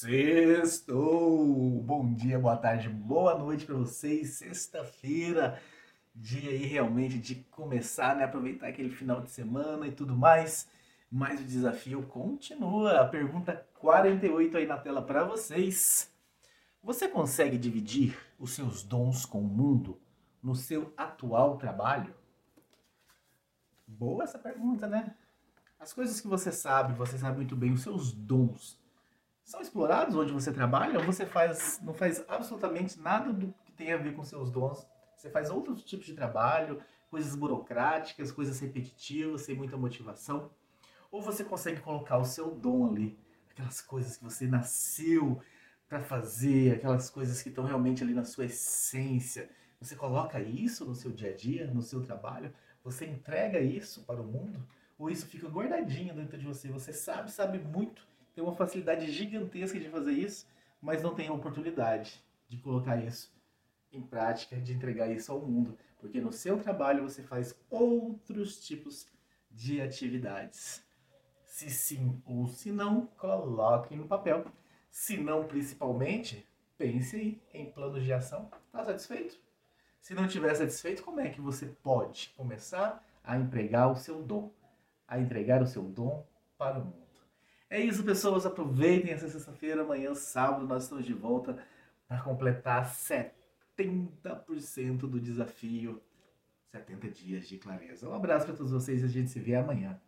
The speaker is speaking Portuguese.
Sextou! Bom dia, boa tarde, boa noite para vocês. Sexta-feira, dia aí realmente de começar, né? Aproveitar aquele final de semana e tudo mais. Mas o desafio continua. A pergunta 48 aí na tela para vocês. Você consegue dividir os seus dons com o mundo no seu atual trabalho? Boa essa pergunta, né? As coisas que você sabe, você sabe muito bem, os seus dons são explorados onde você trabalha ou você faz, não faz absolutamente nada do que tem a ver com seus dons? Você faz outros tipos de trabalho, coisas burocráticas, coisas repetitivas, sem muita motivação? Ou você consegue colocar o seu dom ali, aquelas coisas que você nasceu para fazer, aquelas coisas que estão realmente ali na sua essência? Você coloca isso no seu dia a dia, no seu trabalho? Você entrega isso para o mundo? Ou isso fica guardadinho dentro de você? Você sabe, sabe muito, tem uma facilidade gigantesca de fazer isso, mas não tem a oportunidade de colocar isso em prática, de entregar isso ao mundo, porque no seu trabalho você faz outros tipos de atividades. Se sim ou se não, coloque no papel. Se não, principalmente, pense em planos de ação. Está satisfeito? Se não estiver satisfeito, como é que você pode começar a empregar o seu dom, a entregar o seu dom para o mundo? É isso, pessoas. Aproveitem essa sexta-feira. Amanhã, sábado, nós estamos de volta para completar 70% do desafio 70 dias de clareza. Um abraço para todos vocês e a gente se vê amanhã.